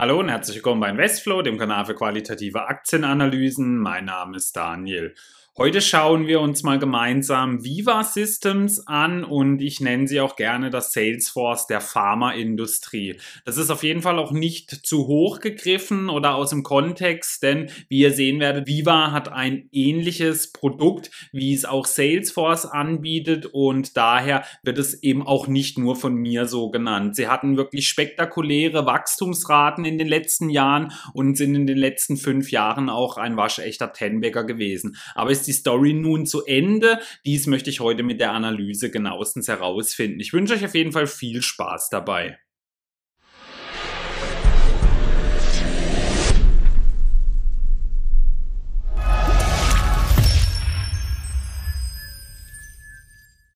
Hallo und herzlich willkommen bei Investflow, dem Kanal für qualitative Aktienanalysen. Mein Name ist Daniel. Heute schauen wir uns mal gemeinsam Viva Systems an und ich nenne sie auch gerne das Salesforce der Pharmaindustrie. Das ist auf jeden Fall auch nicht zu hoch gegriffen oder aus dem Kontext, denn wie ihr sehen werdet, Viva hat ein ähnliches Produkt, wie es auch Salesforce anbietet und daher wird es eben auch nicht nur von mir so genannt. Sie hatten wirklich spektakuläre Wachstumsraten in den letzten Jahren und sind in den letzten fünf Jahren auch ein waschechter Tenbagger gewesen. Aber ist die Story nun zu Ende? Dies möchte ich heute mit der Analyse genauestens herausfinden. Ich wünsche euch auf jeden Fall viel Spaß dabei.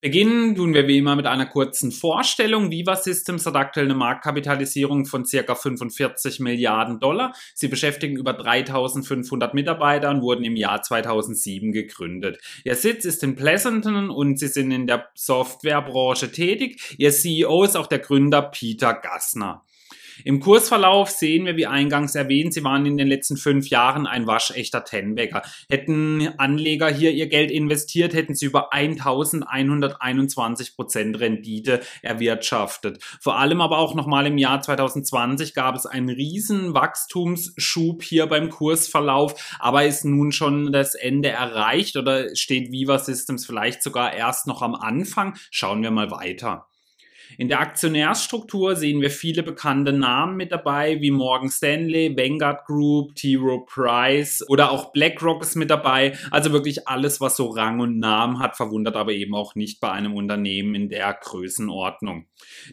Beginnen tun wir wie immer mit einer kurzen Vorstellung. Viva Systems hat aktuell eine Marktkapitalisierung von circa 45 Milliarden Dollar. Sie beschäftigen über 3500 Mitarbeiter und wurden im Jahr 2007 gegründet. Ihr Sitz ist in Pleasanton und sie sind in der Softwarebranche tätig. Ihr CEO ist auch der Gründer Peter Gassner. Im Kursverlauf sehen wir, wie eingangs erwähnt, sie waren in den letzten fünf Jahren ein waschechter Tenbagger. Hätten Anleger hier ihr Geld investiert, hätten sie über 1121 Prozent Rendite erwirtschaftet. Vor allem aber auch nochmal im Jahr 2020 gab es einen riesen Wachstumsschub hier beim Kursverlauf, aber ist nun schon das Ende erreicht oder steht Viva Systems vielleicht sogar erst noch am Anfang? Schauen wir mal weiter. In der Aktionärsstruktur sehen wir viele bekannte Namen mit dabei, wie Morgan Stanley, Vanguard Group, T. Rowe Price oder auch BlackRock ist mit dabei. Also wirklich alles, was so Rang und Namen hat, verwundert aber eben auch nicht bei einem Unternehmen in der Größenordnung.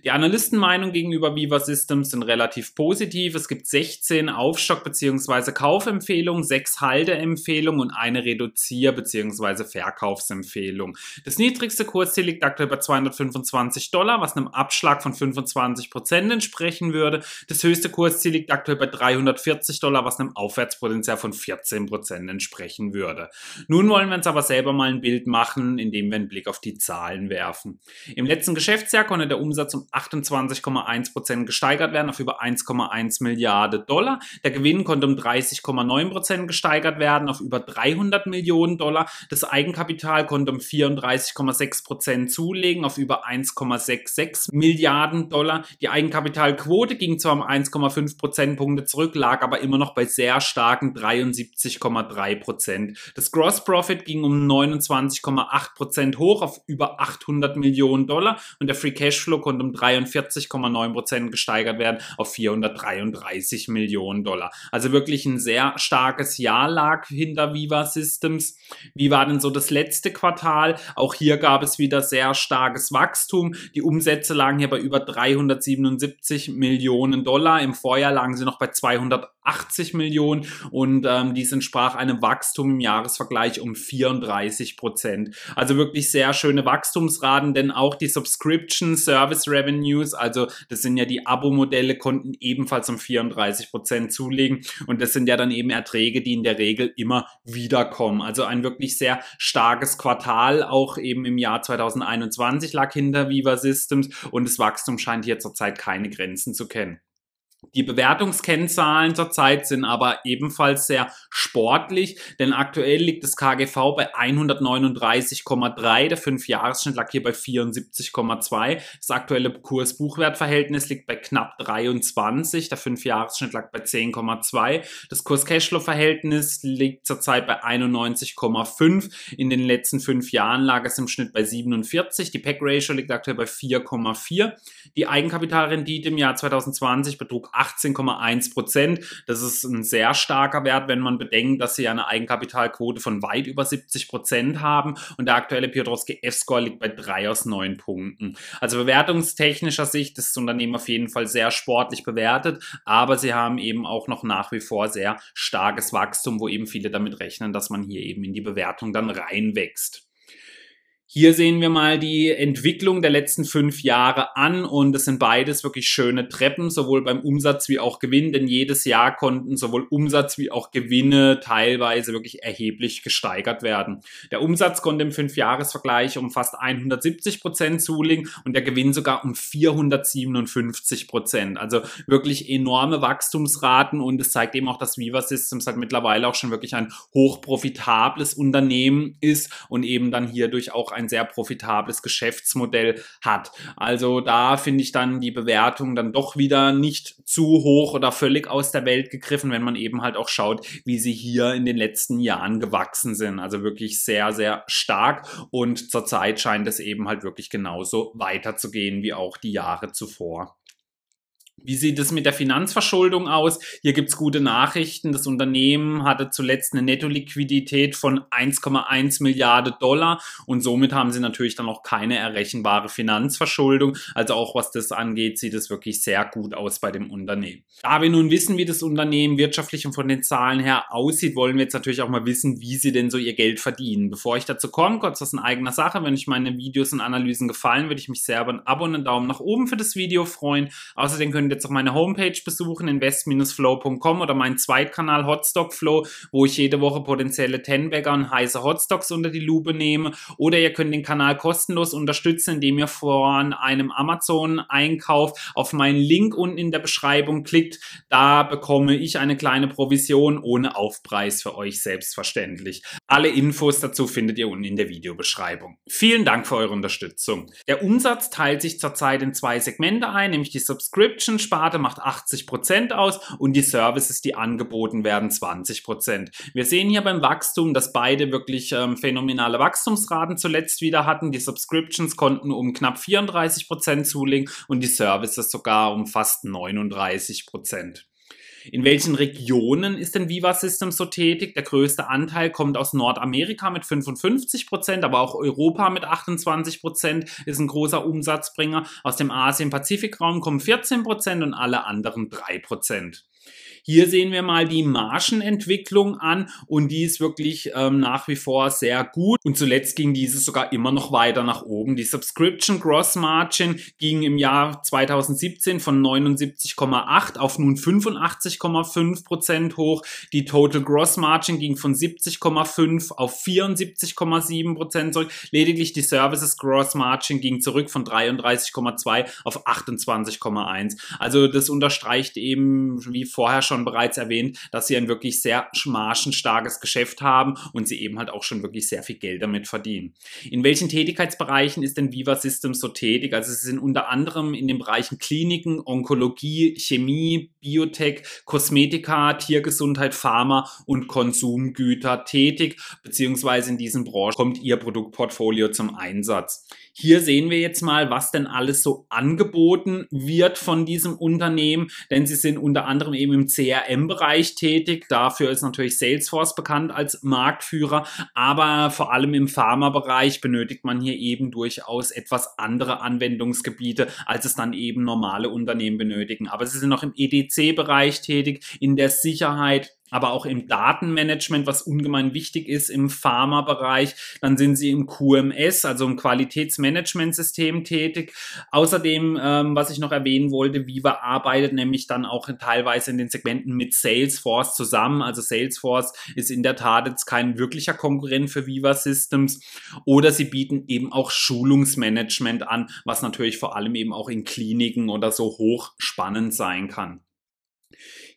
Die Analystenmeinung gegenüber Viva Systems sind relativ positiv. Es gibt 16 Aufstock- bzw. Kaufempfehlungen, 6 Halteempfehlungen und eine Reduzier- bzw. Verkaufsempfehlung. Das niedrigste Kursziel liegt aktuell bei 225 Dollar, was einem Abschlag von 25 Prozent entsprechen würde. Das höchste Kursziel liegt aktuell bei 340 Dollar, was einem Aufwärtspotenzial von 14 Prozent entsprechen würde. Nun wollen wir uns aber selber mal ein Bild machen, indem wir einen Blick auf die Zahlen werfen. Im letzten Geschäftsjahr konnte der Umsatz um 28,1 Prozent gesteigert werden auf über 1,1 Milliarden Dollar. Der Gewinn konnte um 30,9 Prozent gesteigert werden auf über 300 Millionen Dollar. Das Eigenkapital konnte um 34,6 Prozent zulegen auf über 1,66 6 Milliarden Dollar. Die Eigenkapitalquote ging zwar um 1,5 Prozentpunkte zurück, lag aber immer noch bei sehr starken 73,3 Prozent. Das Gross Profit ging um 29,8 Prozent hoch auf über 800 Millionen Dollar und der Free Cashflow konnte um 43,9 Prozent gesteigert werden auf 433 Millionen Dollar. Also wirklich ein sehr starkes Jahr lag hinter Viva Systems. Wie war denn so das letzte Quartal? Auch hier gab es wieder sehr starkes Wachstum. Die Umsätze Umsätze lagen hier bei über 377 Millionen Dollar. Im Vorjahr lagen sie noch bei 280 Millionen und ähm, dies entsprach einem Wachstum im Jahresvergleich um 34 Prozent. Also wirklich sehr schöne Wachstumsraten, denn auch die Subscription Service Revenues, also das sind ja die Abo-Modelle, konnten ebenfalls um 34 Prozent zulegen und das sind ja dann eben Erträge, die in der Regel immer wiederkommen. Also ein wirklich sehr starkes Quartal, auch eben im Jahr 2021 lag hinter Viva Systems und das Wachstum scheint hier zurzeit keine Grenzen zu kennen. Die Bewertungskennzahlen zurzeit sind aber ebenfalls sehr sportlich, denn aktuell liegt das KGV bei 139,3, der 5-Jahres-Schnitt lag hier bei 74,2, das aktuelle Kurs-Buchwert-Verhältnis liegt bei knapp 23, der 5-Jahres-Schnitt lag bei 10,2, das Kurs-Cashflow-Verhältnis liegt zurzeit bei 91,5, in den letzten 5 Jahren lag es im Schnitt bei 47, die PEC-Ratio liegt aktuell bei 4,4, die Eigenkapitalrendite im Jahr 2020 betrug 18,1 Prozent. Das ist ein sehr starker Wert, wenn man bedenkt, dass sie eine Eigenkapitalquote von weit über 70 Prozent haben und der aktuelle Piotrowski F-Score liegt bei 3 aus 9 Punkten. Also bewertungstechnischer Sicht ist das Unternehmen auf jeden Fall sehr sportlich bewertet, aber sie haben eben auch noch nach wie vor sehr starkes Wachstum, wo eben viele damit rechnen, dass man hier eben in die Bewertung dann reinwächst. Hier sehen wir mal die Entwicklung der letzten fünf Jahre an und es sind beides wirklich schöne Treppen, sowohl beim Umsatz wie auch Gewinn, denn jedes Jahr konnten sowohl Umsatz wie auch Gewinne teilweise wirklich erheblich gesteigert werden. Der Umsatz konnte im Fünfjahresvergleich um fast 170 Prozent zulegen und der Gewinn sogar um 457 Prozent. Also wirklich enorme Wachstumsraten und es zeigt eben auch, dass Viva Systems halt mittlerweile auch schon wirklich ein hochprofitables Unternehmen ist und eben dann hierdurch auch ein ein sehr profitables Geschäftsmodell hat. Also da finde ich dann die Bewertung dann doch wieder nicht zu hoch oder völlig aus der Welt gegriffen, wenn man eben halt auch schaut, wie sie hier in den letzten Jahren gewachsen sind. Also wirklich sehr, sehr stark und zurzeit scheint es eben halt wirklich genauso weiterzugehen wie auch die Jahre zuvor. Wie sieht es mit der Finanzverschuldung aus? Hier gibt's gute Nachrichten. Das Unternehmen hatte zuletzt eine Nettoliquidität von 1,1 Milliarden Dollar und somit haben sie natürlich dann auch keine errechenbare Finanzverschuldung. Also auch was das angeht, sieht es wirklich sehr gut aus bei dem Unternehmen. Da wir nun wissen, wie das Unternehmen wirtschaftlich und von den Zahlen her aussieht, wollen wir jetzt natürlich auch mal wissen, wie sie denn so ihr Geld verdienen. Bevor ich dazu komme, kurz was in eigener Sache. Wenn euch meine Videos und Analysen gefallen, würde ich mich sehr über ein Abo und einen Daumen nach oben für das Video freuen. Außerdem könnt könnt jetzt auch meine Homepage besuchen, invest-flow.com oder meinen Zweitkanal Hotstock Flow, wo ich jede Woche potenzielle Tenbagger und heiße Hotstocks unter die Lupe nehme. Oder ihr könnt den Kanal kostenlos unterstützen, indem ihr von einem Amazon-Einkauf auf meinen Link unten in der Beschreibung klickt. Da bekomme ich eine kleine Provision ohne Aufpreis für euch selbstverständlich. Alle Infos dazu findet ihr unten in der Videobeschreibung. Vielen Dank für eure Unterstützung. Der Umsatz teilt sich zurzeit in zwei Segmente ein, nämlich die Subscription Sparte macht 80 Prozent aus und die Services, die angeboten werden, 20%. Prozent. Wir sehen hier beim Wachstum, dass beide wirklich ähm, phänomenale Wachstumsraten zuletzt wieder hatten. Die Subscriptions konnten um knapp 34 Prozent zulegen und die Services sogar um fast 39%. Prozent. In welchen Regionen ist denn Viva Systems so tätig? Der größte Anteil kommt aus Nordamerika mit 55 Prozent, aber auch Europa mit 28 Prozent ist ein großer Umsatzbringer. Aus dem Asien-Pazifik-Raum kommen 14 Prozent und alle anderen 3 Prozent. Hier sehen wir mal die Margenentwicklung an und die ist wirklich ähm, nach wie vor sehr gut. Und zuletzt ging diese sogar immer noch weiter nach oben. Die Subscription Gross Margin ging im Jahr 2017 von 79,8 auf nun 85,5 Prozent hoch. Die Total Gross Margin ging von 70,5 auf 74,7 Prozent zurück. Lediglich die Services Gross Margin ging zurück von 33,2 auf 28,1. Also das unterstreicht eben, wie vorher schon schon bereits erwähnt, dass sie ein wirklich sehr margenstarkes Geschäft haben und sie eben halt auch schon wirklich sehr viel Geld damit verdienen. In welchen Tätigkeitsbereichen ist denn Viva Systems so tätig? Also sie sind unter anderem in den Bereichen Kliniken, Onkologie, Chemie, Biotech, Kosmetika, Tiergesundheit, Pharma und Konsumgüter tätig, beziehungsweise in diesen Branchen kommt ihr Produktportfolio zum Einsatz. Hier sehen wir jetzt mal, was denn alles so angeboten wird von diesem Unternehmen, denn sie sind unter anderem eben im CRM-Bereich tätig. Dafür ist natürlich Salesforce bekannt als Marktführer, aber vor allem im Pharma-Bereich benötigt man hier eben durchaus etwas andere Anwendungsgebiete, als es dann eben normale Unternehmen benötigen. Aber sie sind noch im EDC-Bereich tätig, in der Sicherheit, aber auch im Datenmanagement, was ungemein wichtig ist im Pharma-Bereich. Dann sind sie im QMS, also im Qualitätsmanagementsystem tätig. Außerdem, ähm, was ich noch erwähnen wollte, Viva arbeitet nämlich dann auch teilweise in den Segmenten mit Salesforce zusammen. Also Salesforce ist in der Tat jetzt kein wirklicher Konkurrent für Viva Systems. Oder sie bieten eben auch Schulungsmanagement an, was natürlich vor allem eben auch in Kliniken oder so hoch spannend sein kann.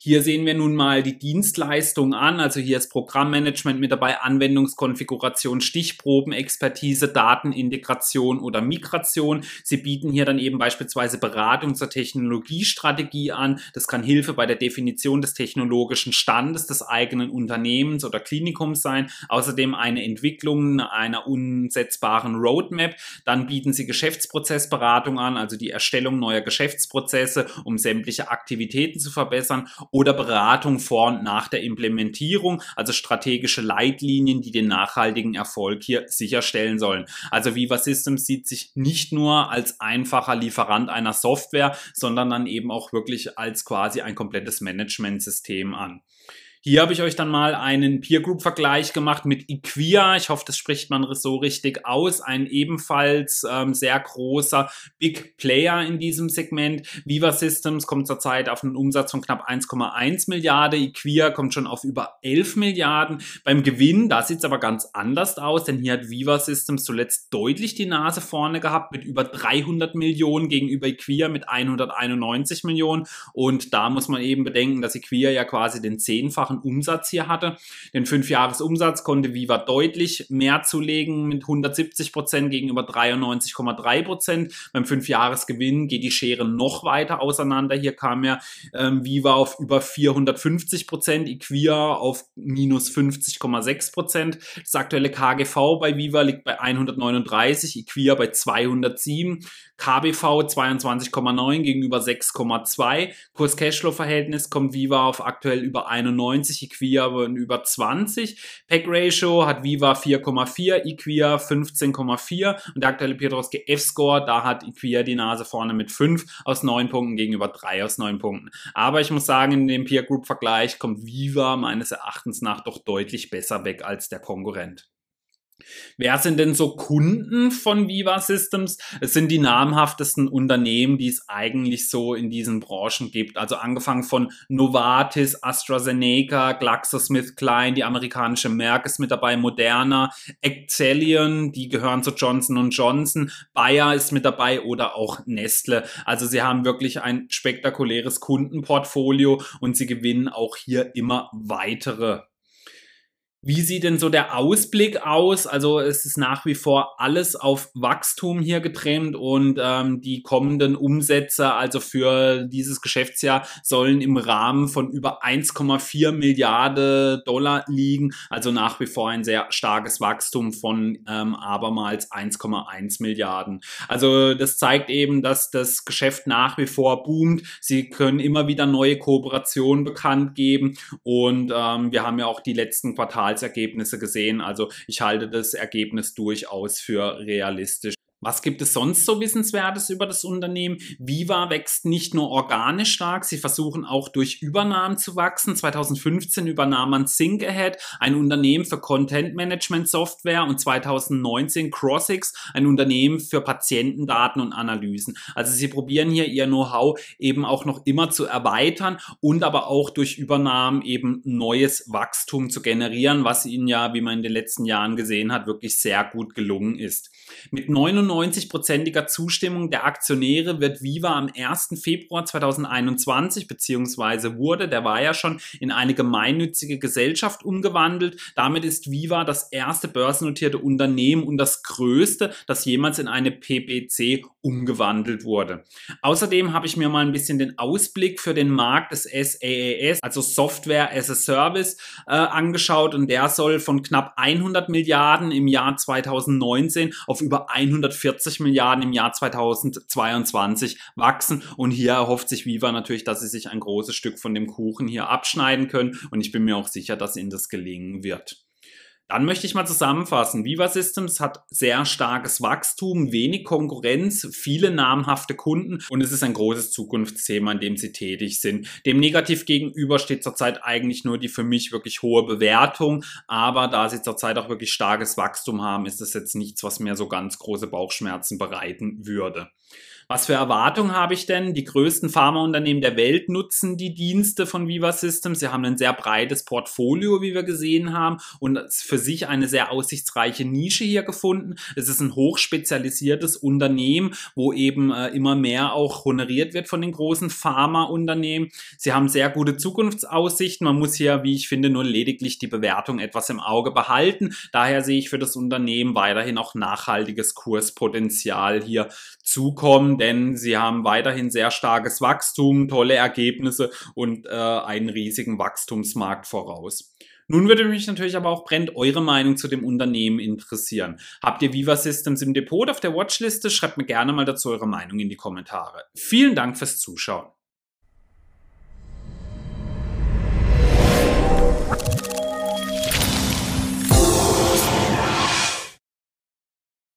Hier sehen wir nun mal die Dienstleistung an. Also hier ist Programmmanagement mit dabei, Anwendungskonfiguration, Stichprobenexpertise, Datenintegration oder Migration. Sie bieten hier dann eben beispielsweise Beratung zur Technologiestrategie an. Das kann Hilfe bei der Definition des technologischen Standes des eigenen Unternehmens oder Klinikums sein. Außerdem eine Entwicklung einer umsetzbaren Roadmap. Dann bieten sie Geschäftsprozessberatung an, also die Erstellung neuer Geschäftsprozesse, um sämtliche Aktivitäten zu verbessern oder Beratung vor und nach der Implementierung, also strategische Leitlinien, die den nachhaltigen Erfolg hier sicherstellen sollen. Also Viva Systems sieht sich nicht nur als einfacher Lieferant einer Software, sondern dann eben auch wirklich als quasi ein komplettes Managementsystem an. Hier habe ich euch dann mal einen Peer Group Vergleich gemacht mit Equia. Ich hoffe, das spricht man so richtig aus. Ein ebenfalls ähm, sehr großer Big Player in diesem Segment. Viva Systems kommt zurzeit auf einen Umsatz von knapp 1,1 Milliarden. Equia kommt schon auf über 11 Milliarden. Beim Gewinn, da sieht es aber ganz anders aus, denn hier hat Viva Systems zuletzt deutlich die Nase vorne gehabt mit über 300 Millionen gegenüber Equia mit 191 Millionen. Und da muss man eben bedenken, dass Equia ja quasi den zehnfachen zehnfachen Umsatz hier hatte. Den Fünfjahresumsatz konnte Viva deutlich mehr zulegen mit 170 Prozent gegenüber 93,3 Prozent. Beim Fünfjahresgewinn geht die Schere noch weiter auseinander. Hier kam ja ähm, Viva auf über 450 Prozent, Equia auf minus 50,6 Prozent. Das aktuelle KGV bei Viva liegt bei 139, Equia bei 207. KBV 22,9 gegenüber 6,2. Kurs-Cashflow-Verhältnis kommt Viva auf aktuell über 91, Equia über 20. Pack-Ratio hat Viva 4,4, Equia 15,4 und der aktuelle Piotrowski F-Score, da hat Equia die Nase vorne mit 5 aus 9 Punkten gegenüber 3 aus 9 Punkten. Aber ich muss sagen, in dem Peer Group Vergleich kommt Viva meines Erachtens nach doch deutlich besser weg als der Konkurrent. Wer sind denn so Kunden von Viva Systems? Es sind die namhaftesten Unternehmen, die es eigentlich so in diesen Branchen gibt. Also angefangen von Novartis, AstraZeneca, GlaxoSmithKline, die amerikanische Merck ist mit dabei, Moderna, Excelion, die gehören zu Johnson Johnson, Bayer ist mit dabei oder auch Nestle. Also sie haben wirklich ein spektakuläres Kundenportfolio und sie gewinnen auch hier immer weitere wie sieht denn so der Ausblick aus? Also es ist nach wie vor alles auf Wachstum hier getrennt und ähm, die kommenden Umsätze, also für dieses Geschäftsjahr, sollen im Rahmen von über 1,4 Milliarden Dollar liegen. Also nach wie vor ein sehr starkes Wachstum von ähm, abermals 1,1 Milliarden. Also das zeigt eben, dass das Geschäft nach wie vor boomt. Sie können immer wieder neue Kooperationen bekannt geben und ähm, wir haben ja auch die letzten Quartale Quartalsergebnisse gesehen. Also ich halte das Ergebnis durchaus für realistisch. Was gibt es sonst so Wissenswertes über das Unternehmen? Viva wächst nicht nur organisch stark, sie versuchen auch durch Übernahmen zu wachsen. 2015 übernahm man Think Ahead, ein Unternehmen für Content Management Software und 2019 Crossix, ein Unternehmen für Patientendaten und Analysen. Also sie probieren hier ihr Know-how eben auch noch immer zu erweitern und aber auch durch Übernahmen eben neues Wachstum zu generieren, was ihnen ja, wie man in den letzten Jahren gesehen hat, wirklich sehr gut gelungen ist. Mit 99 95-prozentiger Zustimmung der Aktionäre wird Viva am 1. Februar 2021 beziehungsweise wurde, der war ja schon in eine gemeinnützige Gesellschaft umgewandelt. Damit ist Viva das erste börsennotierte Unternehmen und das größte, das jemals in eine PPC umgewandelt wurde. Außerdem habe ich mir mal ein bisschen den Ausblick für den Markt des SaaS, also Software as a Service, äh, angeschaut und der soll von knapp 100 Milliarden im Jahr 2019 auf über 140 40 Milliarden im Jahr 2022 wachsen. Und hier erhofft sich Viva natürlich, dass sie sich ein großes Stück von dem Kuchen hier abschneiden können. Und ich bin mir auch sicher, dass ihnen das gelingen wird. Dann möchte ich mal zusammenfassen. Viva Systems hat sehr starkes Wachstum, wenig Konkurrenz, viele namhafte Kunden und es ist ein großes Zukunftsthema, in dem sie tätig sind. Dem negativ gegenüber steht zurzeit eigentlich nur die für mich wirklich hohe Bewertung, aber da sie zurzeit auch wirklich starkes Wachstum haben, ist das jetzt nichts, was mir so ganz große Bauchschmerzen bereiten würde. Was für Erwartungen habe ich denn? Die größten Pharmaunternehmen der Welt nutzen die Dienste von Viva Systems. Sie haben ein sehr breites Portfolio, wie wir gesehen haben, und für sich eine sehr aussichtsreiche Nische hier gefunden. Es ist ein hochspezialisiertes Unternehmen, wo eben äh, immer mehr auch honoriert wird von den großen Pharmaunternehmen. Sie haben sehr gute Zukunftsaussichten. Man muss hier, wie ich finde, nur lediglich die Bewertung etwas im Auge behalten. Daher sehe ich für das Unternehmen weiterhin auch nachhaltiges Kurspotenzial hier zukommen denn sie haben weiterhin sehr starkes Wachstum, tolle Ergebnisse und äh, einen riesigen Wachstumsmarkt voraus. Nun würde mich natürlich aber auch brennt eure Meinung zu dem Unternehmen interessieren. Habt ihr Viva Systems im Depot auf der Watchliste? Schreibt mir gerne mal dazu eure Meinung in die Kommentare. Vielen Dank fürs Zuschauen.